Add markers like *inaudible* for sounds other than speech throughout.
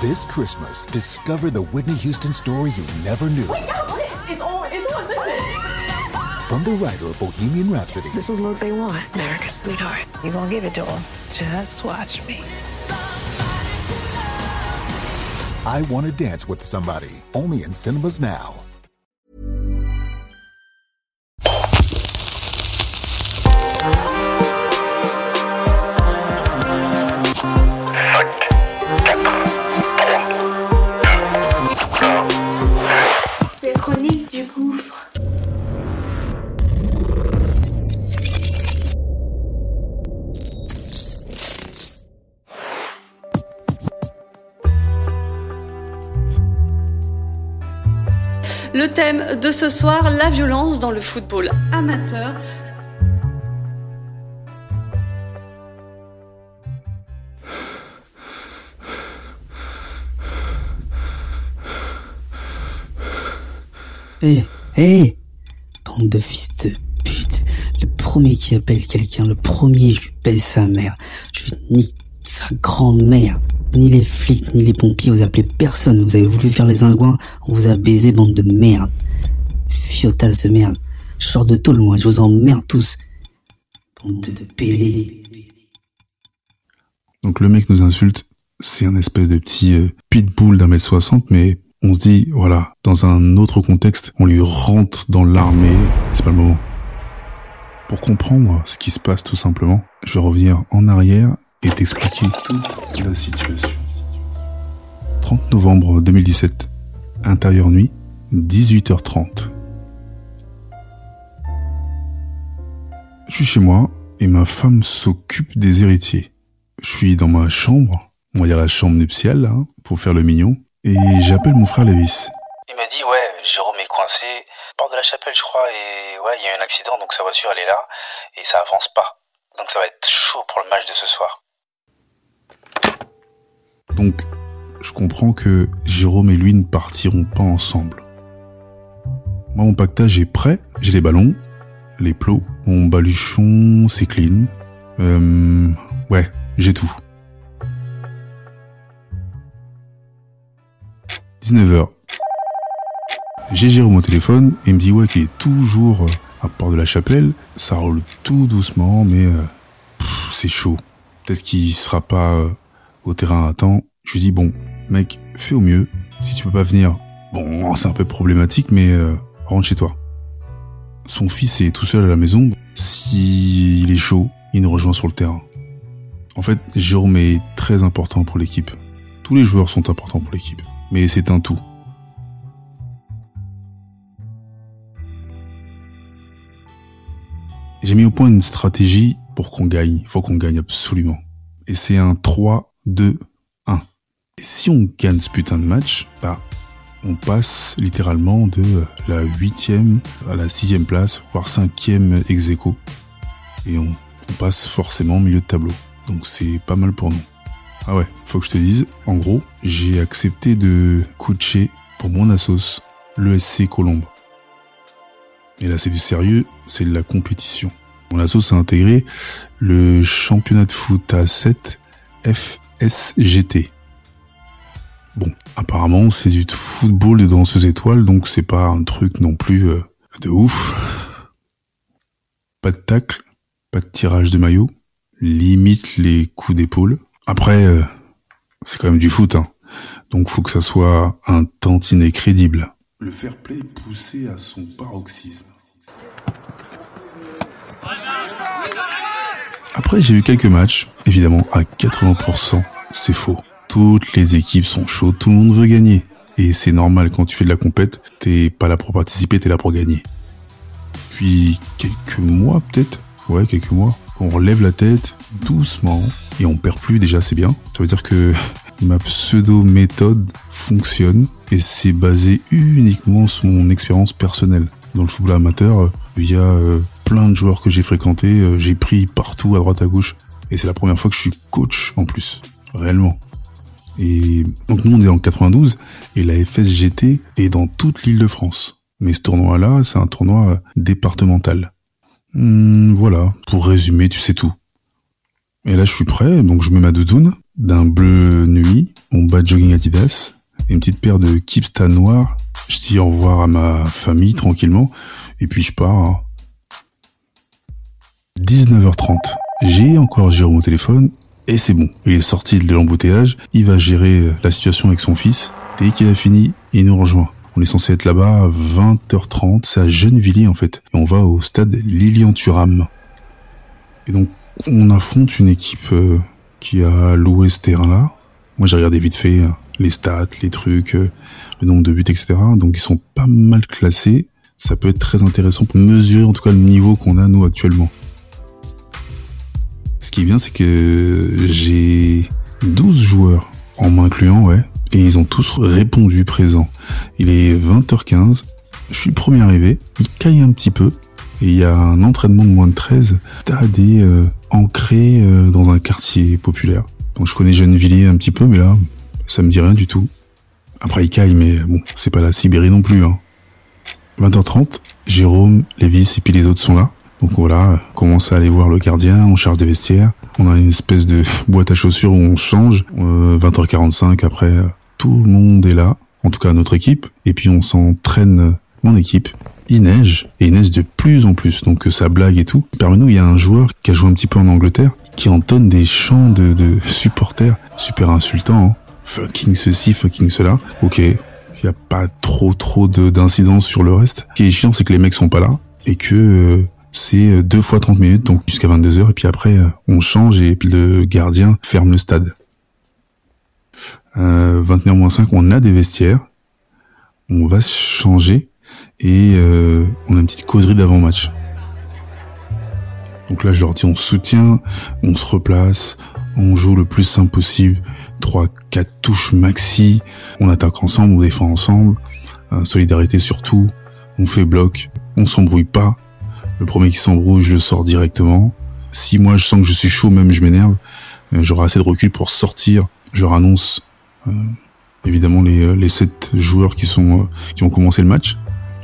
This Christmas, discover the Whitney Houston story you never knew. Wait, yeah, what? It's on, it's on, listen. From the writer of Bohemian Rhapsody This is what they want, America's sweetheart. You gonna give it to them? Just watch me. I Want to Dance with Somebody, only in cinemas now. Thème de ce soir, la violence dans le football amateur. Hé, hé Bande de fils de pute. Le premier qui appelle quelqu'un, le premier, je lui pèse sa mère. Je lui nique sa grand-mère. Ni les flics, ni les pompiers, vous appelez personne. Vous avez voulu faire les ingouins, on vous a baisé, bande de merde. Fiotas de merde. Je sors de tôle, moi, je vous emmerde tous. Bande de, pélés. Donc le mec nous insulte, c'est un espèce de petit euh, pitbull d'un mètre soixante, mais on se dit, voilà, dans un autre contexte, on lui rentre dans l'armée, c'est pas le moment. Pour comprendre ce qui se passe tout simplement, je vais revenir en arrière et t'expliquer toute la situation. 30 novembre 2017, intérieur nuit, 18h30. Je suis chez moi et ma femme s'occupe des héritiers. Je suis dans ma chambre, on va dire la chambre nuptiale, hein, pour faire le mignon, et j'appelle mon frère Lévis. Il me dit ouais, Jérôme est coincé, porte de la chapelle je crois, et ouais, il y a eu un accident, donc sa voiture elle est là, et ça avance pas. Donc ça va être chaud pour le match de ce soir. Donc, je comprends que Jérôme et lui ne partiront pas ensemble. Moi, mon pactage est prêt, j'ai les ballons, les plots, mon baluchon, c'est clean. Euh, ouais, j'ai tout. 19h. J'ai Jérôme au téléphone et il me dit ouais qu'il est toujours euh, à Port de la Chapelle. Ça roule tout doucement, mais euh, c'est chaud. Peut-être qu'il sera pas euh, au terrain à temps. Je lui dis bon, mec, fais au mieux. Si tu peux pas venir, bon, c'est un peu problématique, mais euh, rentre chez toi. Son fils est tout seul à la maison. S'il est chaud, il nous rejoint sur le terrain. En fait, Jérôme est très important pour l'équipe. Tous les joueurs sont importants pour l'équipe, mais c'est un tout. J'ai mis au point une stratégie pour qu'on gagne. Faut qu'on gagne absolument. Et c'est un 3, 2, 1. Et si on gagne ce putain de match, bah, on passe littéralement de la huitième à la sixième place, voire cinquième ex aequo. Et on, passe forcément au milieu de tableau. Donc c'est pas mal pour nous. Ah ouais, faut que je te dise, en gros, j'ai accepté de coacher pour mon assos, l'ESC Colombe. Et là, c'est du sérieux, c'est de la compétition. Mon assos a intégré le championnat de foot à 7 FSGT. Bon, apparemment, c'est du football de danseuse étoile, donc c'est pas un truc non plus euh, de ouf. Pas de tacle, pas de tirage de maillot, limite les coups d'épaule. Après, euh, c'est quand même du foot, hein. Donc faut que ça soit un tantinet crédible. Le fair play poussé à son paroxysme. Après, j'ai vu quelques matchs. Évidemment, à 80%, c'est faux. Toutes les équipes sont chaudes, tout le monde veut gagner. Et c'est normal, quand tu fais de la compète, t'es pas là pour participer, t'es là pour gagner. Puis, quelques mois peut-être, ouais, quelques mois, on relève la tête doucement et on perd plus déjà, c'est bien. Ça veut dire que *laughs* ma pseudo-méthode fonctionne et c'est basé uniquement sur mon expérience personnelle. Dans le football amateur, euh, via euh, plein de joueurs que j'ai fréquentés, euh, j'ai pris partout à droite à gauche. Et c'est la première fois que je suis coach en plus, réellement. Et donc nous on est en 92 et la FSGT est dans toute l'île de France. Mais ce tournoi-là, c'est un tournoi départemental. Hmm, voilà, pour résumer, tu sais tout. Et là je suis prêt, donc je mets ma doudoune, d'un bleu nuit, mon bas jogging Adidas, une petite paire de Kipsta noirs. Je dis au revoir à ma famille tranquillement, et puis je pars. 19h30. J'ai encore Jérôme au téléphone, et c'est bon. Il est sorti de l'embouteillage, il va gérer la situation avec son fils. Dès qu'il a fini, il nous rejoint. On est censé être là-bas à 20h30, c'est à Gennevilliers en fait. Et on va au stade Lilian Thuram. Et donc, on affronte une équipe euh, qui a loué ce terrain-là. Moi, j'ai regardé vite fait euh, les stats, les trucs, euh, le nombre de buts, etc. Donc, ils sont pas mal classés. Ça peut être très intéressant pour mesurer en tout cas le niveau qu'on a nous actuellement. Ce qui est bien, c'est que j'ai 12 joueurs, en m'incluant, ouais, et ils ont tous répondu présent. Il est 20h15, je suis premier arrivé, il caille un petit peu, et il y a un entraînement de moins de 13, t'as des euh, ancrés euh, dans un quartier populaire. Donc je connais Gennevilliers un petit peu, mais là, ça me dit rien du tout. Après il caille, mais bon, c'est pas la Sibérie non plus. Hein. 20h30, Jérôme, Lévis et puis les autres sont là. Donc voilà, on commence à aller voir le gardien, on charge des vestiaires. On a une espèce de *laughs* boîte à chaussures où on change. 20h45 après, tout le monde est là, en tout cas notre équipe, et puis on s'entraîne en équipe. Il neige, et il neige de plus en plus, donc ça blague et tout. Parmi nous, il y a un joueur qui a joué un petit peu en Angleterre, qui entonne des chants de, de supporters super insultants. Hein. Fucking ceci, fucking cela. Ok, il n'y a pas trop trop d'incidents sur le reste. Ce qui est chiant, c'est que les mecs sont pas là, et que euh, c'est deux fois 30 minutes, donc jusqu'à 22 heures, et puis après, euh, on change, et le gardien ferme le stade. 21-5, euh, on a des vestiaires, on va changer et euh, on a une petite causerie d'avant-match. Donc là, je leur dis, on soutient, on se replace, on joue le plus simple possible, 3, 4 touches maxi, on attaque ensemble, on défend ensemble, euh, solidarité surtout, on fait bloc, on s'embrouille pas, le premier qui s'embrouille, je le sors directement. Si moi je sens que je suis chaud, même je m'énerve, j'aurai assez de recul pour sortir, je leur annonce euh, évidemment les, euh, les sept joueurs qui sont euh, qui ont commencé le match.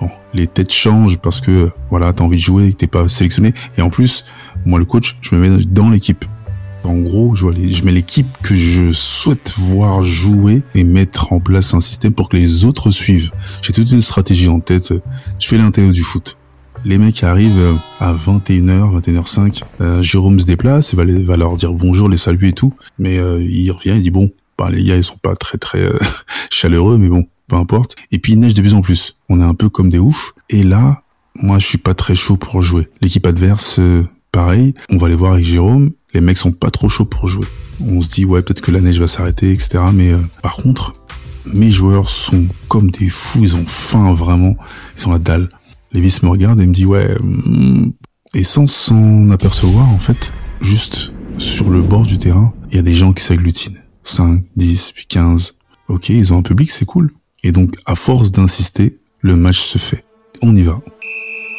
Bon, les têtes changent parce que voilà, t'as envie de jouer, t'es pas sélectionné. Et en plus, moi le coach, je me mets dans l'équipe. En gros, je, vois les, je mets l'équipe que je souhaite voir jouer et mettre en place un système pour que les autres suivent. J'ai toute une stratégie en tête. Je fais l'intéo du foot. Les mecs arrivent à 21h, 21h05. Jérôme se déplace, il va, va leur dire bonjour, les saluer et tout. Mais il revient, il dit bon, bah, les gars, ils sont pas très très euh, *laughs* chaleureux, mais bon, peu importe. Et puis il neige de plus en plus. On est un peu comme des oufs. Et là, moi, je suis pas très chaud pour jouer. L'équipe adverse, euh, pareil. On va aller voir avec Jérôme. Les mecs sont pas trop chauds pour jouer. On se dit ouais, peut-être que la neige va s'arrêter, etc. Mais euh, par contre, mes joueurs sont comme des fous. Ils ont faim vraiment. Ils sont à dalle. Lévis me regarde et me dit ouais. Hmm. Et sans s'en apercevoir, en fait, juste sur le bord du terrain, il y a des gens qui s'agglutinent. 5, 10, puis 15. Ok, ils ont un public, c'est cool. Et donc, à force d'insister, le match se fait. On y va.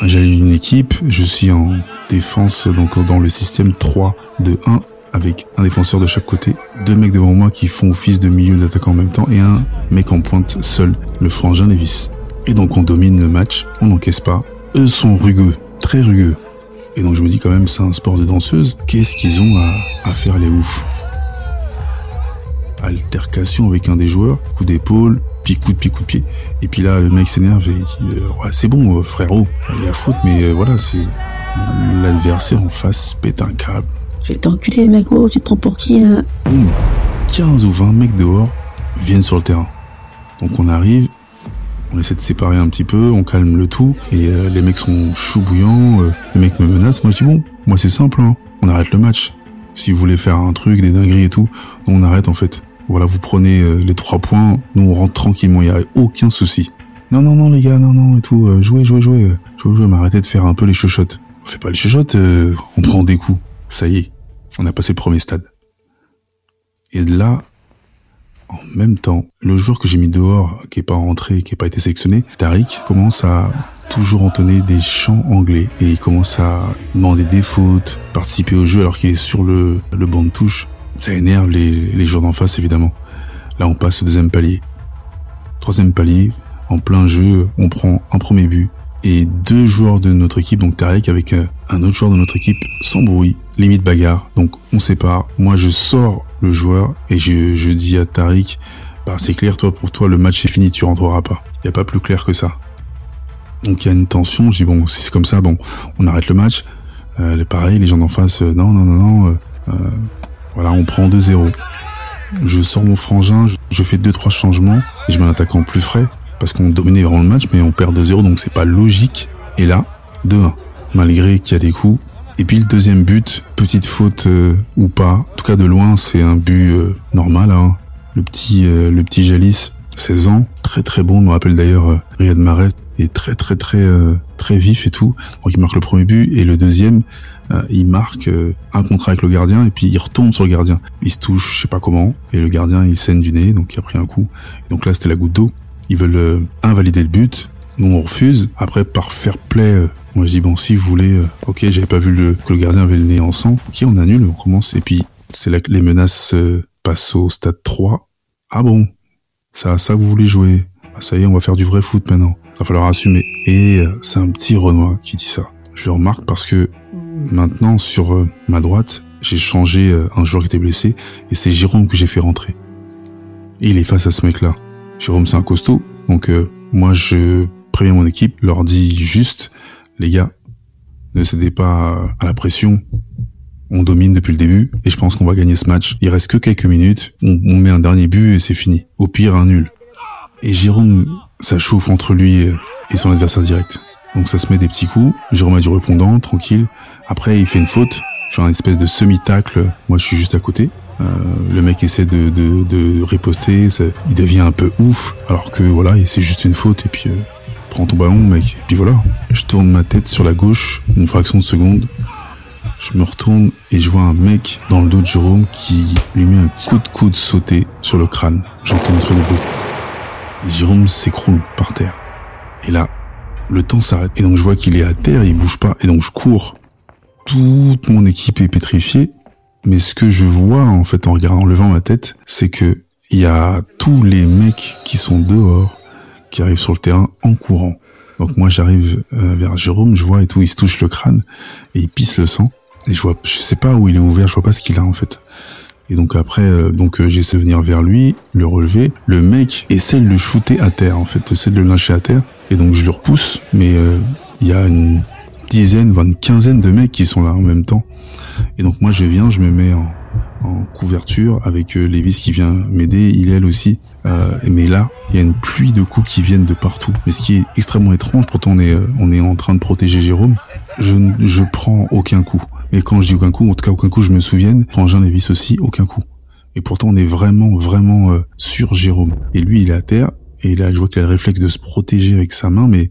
J'ai une équipe, je suis en défense, donc dans le système 3 2 1 avec un défenseur de chaque côté, deux mecs devant moi qui font office de milieu d'attaquant en même temps et un mec en pointe seul, le frangin Levis. Et donc on domine le match, on n'encaisse pas. Eux sont rugueux, très rugueux. Et donc je me dis quand même c'est un sport de danseuse, qu'est-ce qu'ils ont à, à faire les oufs? Altercation avec un des joueurs, coup d'épaule, puis coup de pied, coup de pied. Et puis là, le mec s'énerve et il dit euh, ouais, c'est bon, euh, frérot, il y a faute, mais euh, voilà, c'est l'adversaire en face pète un câble. Je vais t'enculer, mec, oh, tu te prends pour qui, hein 15 ou 20 mecs dehors viennent sur le terrain. Donc on arrive, on essaie de séparer un petit peu, on calme le tout, et les mecs sont chauds bouillants, les mecs me menacent, moi je dis bon, moi c'est simple, hein, on arrête le match. Si vous voulez faire un truc, des dingueries et tout, on arrête en fait. Voilà, vous prenez euh, les trois points, nous on rentre tranquillement, il y a aucun souci. Non, non, non les gars, non, non et tout, euh, jouez, jouez, jouez, euh, jouez, jouez, mais arrêtez de faire un peu les chochottes. On fait pas les chochottes, on prend des coups. Ça y est, on a passé le premier stade. Et là, en même temps, le joueur que j'ai mis dehors, qui est pas rentré, qui est pas été sélectionné, Tariq, commence à toujours entonner des chants anglais et il commence à demander des fautes, participer au jeu alors qu'il est sur le, le banc de touche. Ça énerve les, les joueurs d'en face évidemment. Là on passe au deuxième palier. Troisième palier, en plein jeu, on prend un premier but et deux joueurs de notre équipe, donc Tarek avec euh, un autre joueur de notre équipe, bruit, limite bagarre. Donc on sépare. Moi je sors le joueur et je, je dis à Tariq, bah c'est clair, toi pour toi le match est fini, tu rentreras pas. Il y a pas plus clair que ça. Donc il y a une tension. Je dis bon, si c'est comme ça, bon, on arrête le match. Euh, pareil, les gens d'en face, euh, non, non, non, non. Euh, euh voilà, on prend 2-0. Je sors mon frangin, je, fais deux trois changements et je mets un attaquant plus frais parce qu'on dominait vraiment le match, mais on perd 2-0, donc c'est pas logique. Et là, 2-1, malgré qu'il y a des coups. Et puis le deuxième but, petite faute euh, ou pas, en tout cas de loin, c'est un but euh, normal. Hein. Le petit, euh, le petit Jalis, 16 ans, très très bon. Je me rappelle d'ailleurs Riyad Mahrez est très très très très vif et tout. Donc il marque le premier but et le deuxième, il marque un contrat avec le gardien et puis il retombe sur le gardien. Il se touche, je sais pas comment, et le gardien il saigne du nez, donc il a pris un coup. Et donc là c'était la goutte d'eau. Ils veulent invalider le but. Nous on refuse. Après par fair play moi, je dis bon, si vous voulez, euh, ok, j'avais pas vu que le gardien avait le nez en sang. Ok, on annule, on commence. Et puis, c'est là que les menaces euh, passent au stade 3. Ah bon, c'est à ça que vous voulez jouer. Ah, ça y est, on va faire du vrai foot maintenant. Ça va falloir assumer. Et euh, c'est un petit Renoir qui dit ça. Je le remarque parce que maintenant, sur ma droite, j'ai changé un joueur qui était blessé et c'est Jérôme que j'ai fait rentrer. Et il est face à ce mec-là. Jérôme, c'est un costaud. Donc, moi, je préviens mon équipe, leur dis juste, les gars, ne cédez pas à la pression. On domine depuis le début et je pense qu'on va gagner ce match. Il reste que quelques minutes. On, met un dernier but et c'est fini. Au pire, un nul. Et Jérôme, ça chauffe entre lui et son adversaire direct. Donc ça se met des petits coups. Jérôme a du répondant, tranquille. Après, il fait une faute. Fait un espèce de semi-tacle. Moi, je suis juste à côté. Euh, le mec essaie de, de, de riposter, il devient un peu ouf, alors que voilà, c'est juste une faute et puis euh, prends ton ballon, mec. Et puis voilà. Je tourne ma tête sur la gauche, une fraction de seconde. Je me retourne et je vois un mec dans le dos de Jérôme qui lui met un coup de coude sauté sur le crâne. J'entends un espèce de bruit. Et Jérôme s'écroule par terre. Et là, le temps s'arrête. Et donc je vois qu'il est à terre, il bouge pas. Et donc je cours. Toute mon équipe est pétrifiée. Mais ce que je vois, en fait, en regardant, en levant ma tête, c'est que il y a tous les mecs qui sont dehors qui arrive sur le terrain en courant. Donc moi j'arrive euh, vers Jérôme, je vois et tout, il se touche le crâne et il pisse le sang. Et je vois, je sais pas où il est ouvert, je vois pas ce qu'il a en fait. Et donc après, euh, donc euh, j'essaie de venir vers lui, le relever. Le mec essaie de le shooter à terre en fait, essaie de le lyncher à terre. Et donc je le repousse, mais il y a une dizaine, voire une quinzaine de mecs qui sont là en même temps. Et donc moi je viens, je me mets en, en couverture avec euh, Lévis qui vient m'aider, il elle aussi. Euh, mais là, il y a une pluie de coups qui viennent de partout. Mais ce qui est extrêmement étrange, pourtant on est, on est en train de protéger Jérôme, je je prends aucun coup. Et quand je dis aucun coup, en tout cas aucun coup, je me souviens, Frangin Lévis aussi, aucun coup. Et pourtant on est vraiment, vraiment euh, sur Jérôme. Et lui, il est à terre, et là je vois qu'il a le réflexe de se protéger avec sa main, mais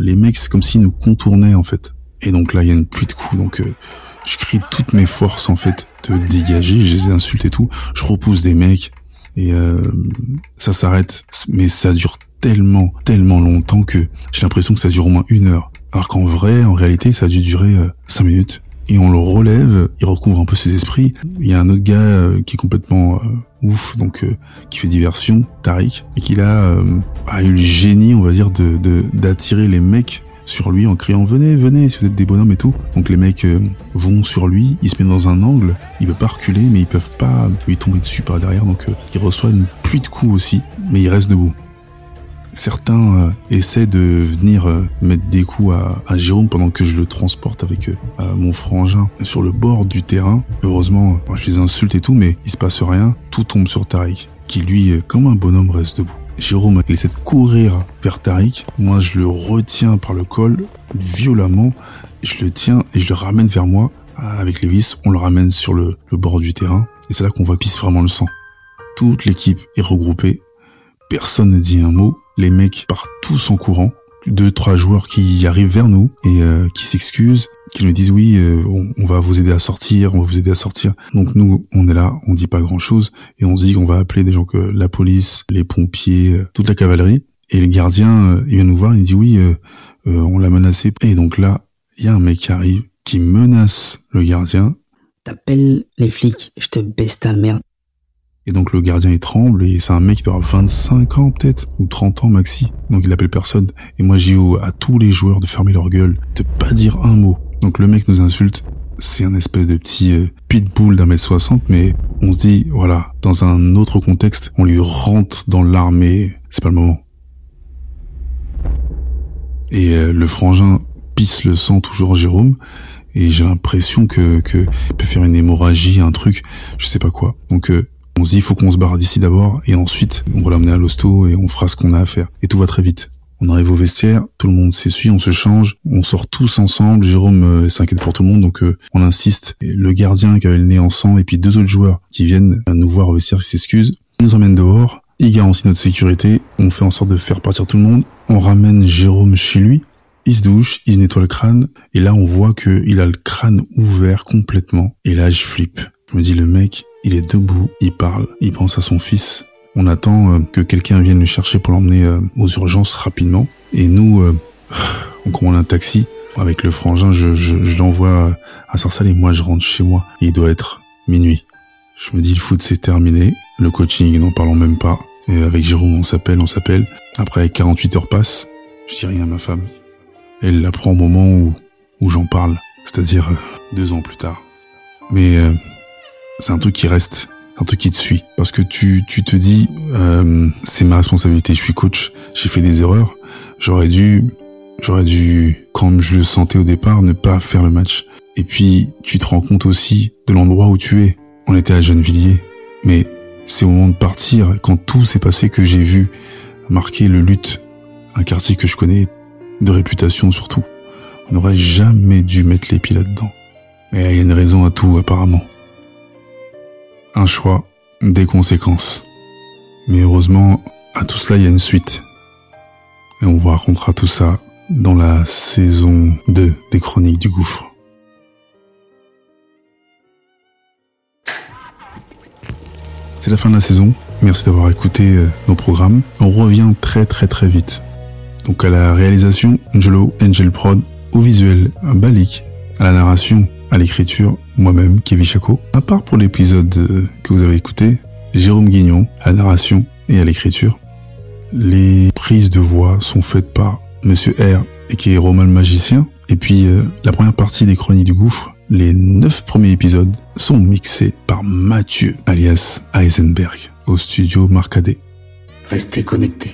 les mecs, c'est comme s'ils nous contournaient en fait. Et donc là, il y a une pluie de coups, donc je crie toutes mes forces en fait de dégager, je les insulte et tout, je repousse des mecs et euh, ça s'arrête. Mais ça dure tellement, tellement longtemps que j'ai l'impression que ça dure au moins une heure. Alors qu'en vrai, en réalité, ça a dû durer euh, cinq minutes. Et on le relève, il recouvre un peu ses esprits. Il y a un autre gars euh, qui est complètement ouf, donc qui fait diversion, Tariq, et qui a, a eu le génie, on va dire, de d'attirer les mecs sur lui en criant venez, venez si vous êtes des bonhommes et tout. Donc les mecs euh, vont sur lui, il se met dans un angle, il peut pas reculer mais ils peuvent pas lui tomber dessus par derrière donc euh, il reçoit une pluie de coups aussi mais il reste debout. Certains euh, essaient de venir mettre des coups à, Jérôme pendant que je le transporte avec mon frangin sur le bord du terrain. Heureusement, je les insulte et tout, mais il se passe rien. Tout tombe sur Tariq, qui lui, comme un bonhomme, reste debout. Jérôme il essaie de courir vers Tariq. Moi, je le retiens par le col violemment. Je le tiens et je le ramène vers moi. Avec les vis, on le ramène sur le, bord du terrain. Et c'est là qu'on voit pisse vraiment le sang. Toute l'équipe est regroupée. Personne ne dit un mot. Les mecs partent tous en courant. Deux trois joueurs qui arrivent vers nous et euh, qui s'excusent qui nous disent oui euh, on, va vous aider à sortir on va vous aider à sortir. Donc nous on est là on dit pas grand chose et on dit qu'on va appeler des gens que la police les pompiers euh, toute la cavalerie. Et le gardien il vient nous voir il dit oui on l'a menacé. Et donc là il y a un mec qui arrive qui menace le gardien. T'appelles les flics je te baisse ta merde et donc le gardien il tremble et c'est un mec qui avoir 25 ans peut-être ou 30 ans maxi. Donc il appelle personne. Et moi j'ai à tous les joueurs de fermer leur gueule, de pas dire un mot. Donc le mec nous insulte c'est un espèce de petit euh, pitbull d'un mètre soixante, mais on se dit, voilà, dans un autre contexte, on lui rentre dans l'armée, c'est pas le moment. Et euh, le frangin pisse le sang toujours Jérôme, et j'ai l'impression que, que peut faire une hémorragie, un truc, je sais pas quoi. Donc euh, on se dit, il faut qu'on se barre d'ici d'abord, et ensuite on va l'amener à l'hosto et on fera ce qu'on a à faire. Et tout va très vite. On arrive au vestiaire, tout le monde s'essuie, on se change, on sort tous ensemble. Jérôme euh, s'inquiète pour tout le monde, donc euh, on insiste. Le gardien qui avait le nez en sang et puis deux autres joueurs qui viennent nous voir au vestiaire qui s'excusent. Nous emmènent dehors, il garantit notre sécurité, on fait en sorte de faire partir tout le monde, on ramène Jérôme chez lui, il se douche, il nettoie le crâne, et là on voit que il a le crâne ouvert complètement, et là je flippe. Je me dis le mec, il est debout, il parle, il pense à son fils, on attend euh, que quelqu'un vienne le chercher pour l'emmener euh, aux urgences rapidement. Et nous, euh, *sighs* on commande un taxi. Avec le frangin, je, l'envoie à Sarsal et moi je rentre chez moi. Il doit être minuit. Je me dis le foot c'est terminé. Le coaching, n'en parlons même pas. Et avec Jérôme, on s'appelle, on s'appelle. Après 48 heures passent. Je dis rien à ma femme. Elle l'apprend au moment où, où j'en parle. C'est-à-dire deux ans plus tard. Mais c'est un truc qui reste un truc qui te suit. Parce que tu tu te dis euh, c'est ma responsabilité je suis coach j'ai fait des erreurs. J'aurais dû j'aurais dû comme je le sentais au départ ne pas faire le match. Et puis tu te rends compte aussi de l'endroit où tu es. On était à Gennevilliers. Mais c'est au moment de partir quand tout s'est passé que j'ai vu marquer le lutte. Un quartier que je connais de réputation surtout. On n'aurait jamais dû mettre les pieds là-dedans mais il y a une raison à tout apparemment un choix, des conséquences. Mais heureusement, à tout cela, il y a une suite. Et on vous racontera tout ça dans la saison 2 des Chroniques du Gouffre. C'est la fin de la saison. Merci d'avoir écouté euh, nos programmes. On revient très très très vite. Donc à la réalisation, Angelo, Angel Prod, au visuel, Balik, à la narration, à l'écriture, moi-même, Kevin Chaco. À part pour l'épisode euh, que vous avez écouté, Jérôme Guignon, à narration et à l'écriture. Les prises de voix sont faites par Monsieur R, et qui est Roman magicien. Et puis, euh, la première partie des Chroniques du Gouffre, les neuf premiers épisodes sont mixés par Mathieu, alias Heisenberg, au studio Marcadet. Restez connectés.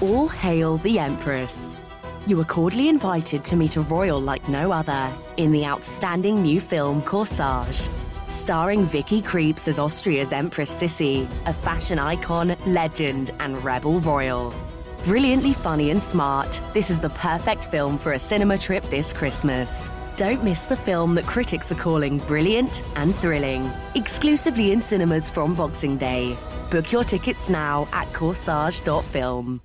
All hail the Empress. You are cordially invited to meet a royal like no other in the outstanding new film Corsage starring Vicky Creeps as Austria's Empress Sissy, a fashion icon, legend, and rebel royal. Brilliantly funny and smart, this is the perfect film for a cinema trip this Christmas. Don't miss the film that critics are calling brilliant and thrilling. Exclusively in cinemas from Boxing Day. Book your tickets now at corsage.film.